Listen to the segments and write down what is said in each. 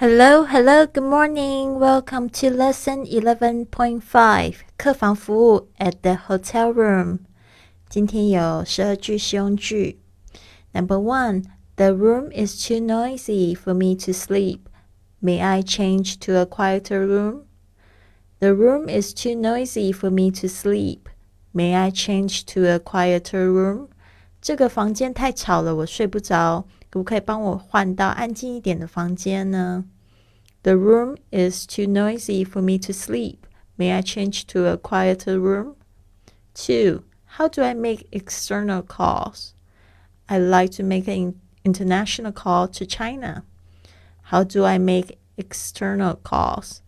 Hello, hello, good morning. Welcome to lesson 11.5客房服务 at the hotel room. 今天有十二句实用句。Number one, the room is too noisy for me to sleep. May I change to a quieter room? The room is too noisy for me to sleep. May I change to a quieter room? 这个房间太吵了，我睡不着。 可不可以帮我换到安静一点的房间呢？The room is too noisy for me to sleep. May I change to a quieter room? Two. How do I make external calls? I like to make an international call to China. How do I make external calls?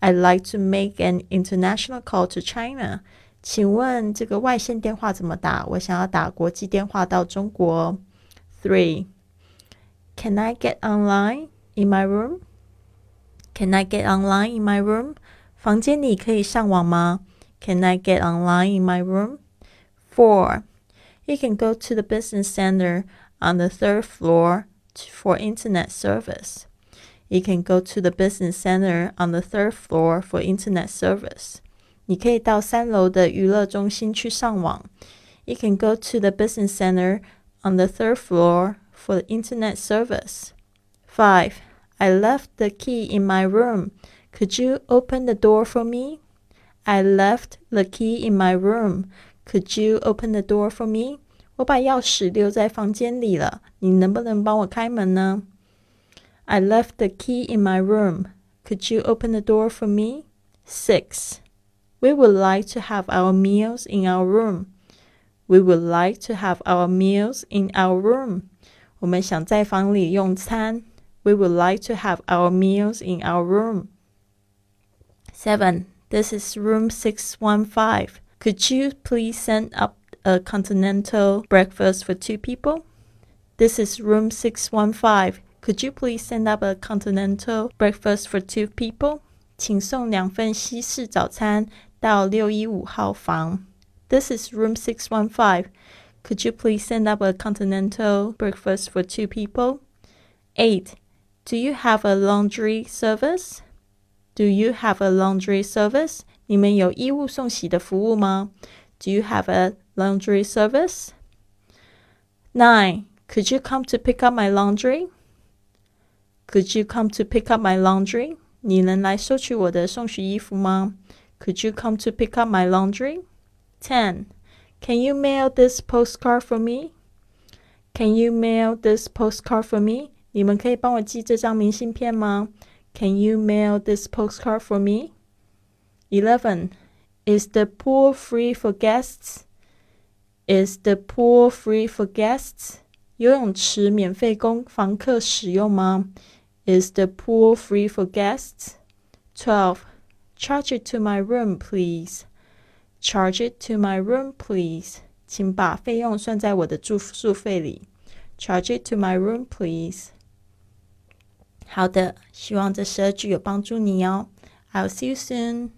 I like to make an international call to China. 请问这个外线电话怎么打？我想要打国际电话到中国。Three. Can I get online in my room? Can I get online in my room? 房间里可以上网吗？Can I get online in my room? Four. You can go to the business center on the third floor for internet service. You can go to the business center on the third floor for internet service. 你可以到三楼的娱乐中心去上网。You can go to the business center on the third floor for the internet service. 5. I left the key in my room. Could you open the door for me? I left the key in my room. Could you open the door for me? 我把钥匙留在房间里了，你能不能帮我开门呢？I left the key in my room. Could you open the door for me? 6. We would like to have our meals in our room. We would like to have our meals in our room. 我们想在房里用餐。We would like to have our meals in our room. Seven. This is room 615. Could you please send up a continental breakfast for two people? This is room 615. Could you please send up a continental breakfast for two people? 请送两份西式早餐到六一五号房。This is room 615. Could you please send up a continental breakfast for two people? 8. Do you have a laundry service? Do you have a laundry service? 你们有衣物送洗的服务吗? Do you have a laundry service? 9. Could you come to pick up my laundry? Could you come to pick up my laundry? 你能来收取我的送洗衣服吗? Could you come to pick up my laundry? 10. Can you mail this postcard for me? Can you mail this postcard for me? 你们可以帮我寄这张明信片吗？Can you mail this postcard for me? Eleven. Is the pool free for guests? Is the pool free for guests? 游泳池免费供房客使用吗？Is the pool free for guests? Twelve. Charge it to my room, please. Charge it to my room, please. 请把费用算在我的住宿费里。Charge it to my room, please. 好的，希望这十二句有帮助你哦。I'll see you soon.